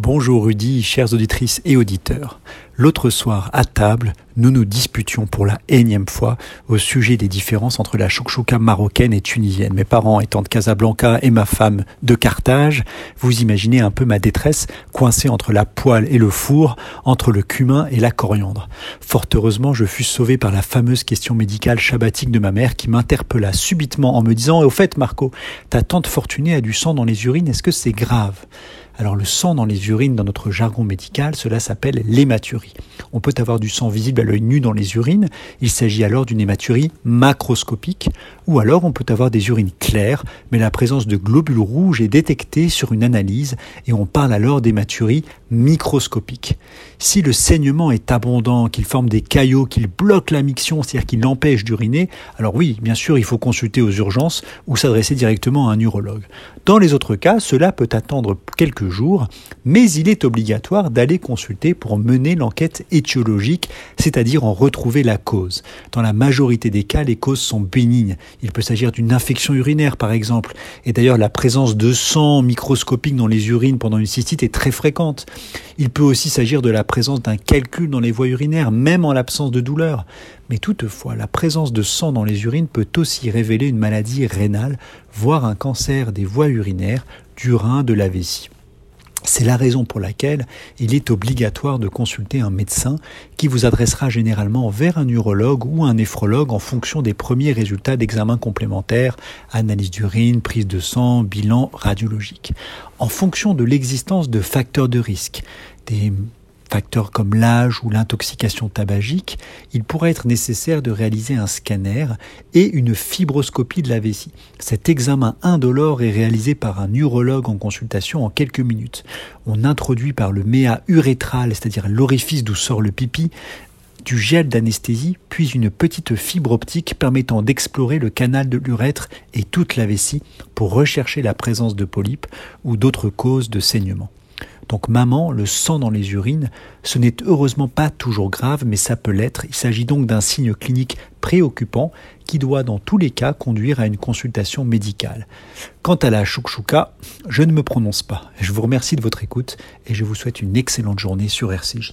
Bonjour Rudy, chères auditrices et auditeurs. L'autre soir, à table, nous nous disputions pour la énième fois au sujet des différences entre la chouchouka marocaine et tunisienne. Mes parents étant de Casablanca et ma femme de Carthage, vous imaginez un peu ma détresse coincée entre la poêle et le four, entre le cumin et la coriandre. Fort heureusement, je fus sauvé par la fameuse question médicale shabbatique de ma mère qui m'interpella subitement en me disant, au fait Marco, ta tante fortunée a du sang dans les urines, est-ce que c'est grave? Alors le sang dans les urines, dans notre jargon médical, cela s'appelle On peut avoir du sang visible à l'œil nu dans les urines, il s'agit alors d'une hématurie macroscopique, ou alors on peut avoir des urines claires, mais la présence de globules rouges est détectée sur une analyse et on parle alors d'hématurie microscopique. Si le saignement est abondant, qu'il forme des caillots, qu'il bloque la miction, c'est-à-dire qu'il l'empêche d'uriner, alors oui, bien sûr, il faut consulter aux urgences ou s'adresser directement à un urologue. Dans les autres cas, cela peut attendre quelques jours, mais il est obligatoire d'aller consulter pour mener l'enquête étiologique, c'est-à-dire en retrouver la cause. Dans la majorité des cas, les causes sont bénignes. Il peut s'agir d'une infection urinaire, par exemple. Et d'ailleurs, la présence de sang microscopique dans les urines pendant une cystite est très fréquente. Il peut aussi s'agir de la présence d'un calcul dans les voies urinaires, même en l'absence de douleur. Mais toutefois, la présence de sang dans les urines peut aussi révéler une maladie rénale, voire un cancer des voies urinaires, du rein, de la vessie. C'est la raison pour laquelle il est obligatoire de consulter un médecin qui vous adressera généralement vers un urologue ou un néphrologue en fonction des premiers résultats d'examen complémentaires, analyse d'urine, prise de sang, bilan radiologique. En fonction de l'existence de facteurs de risque, facteurs comme l'âge ou l'intoxication tabagique, il pourrait être nécessaire de réaliser un scanner et une fibroscopie de la vessie. Cet examen indolore est réalisé par un urologue en consultation en quelques minutes. On introduit par le méa urétral, c'est-à-dire l'orifice d'où sort le pipi, du gel d'anesthésie, puis une petite fibre optique permettant d'explorer le canal de l'urètre et toute la vessie pour rechercher la présence de polypes ou d'autres causes de saignement. Donc maman, le sang dans les urines, ce n'est heureusement pas toujours grave, mais ça peut l'être. Il s'agit donc d'un signe clinique préoccupant qui doit dans tous les cas conduire à une consultation médicale. Quant à la chouchouka, je ne me prononce pas. Je vous remercie de votre écoute et je vous souhaite une excellente journée sur RCJ.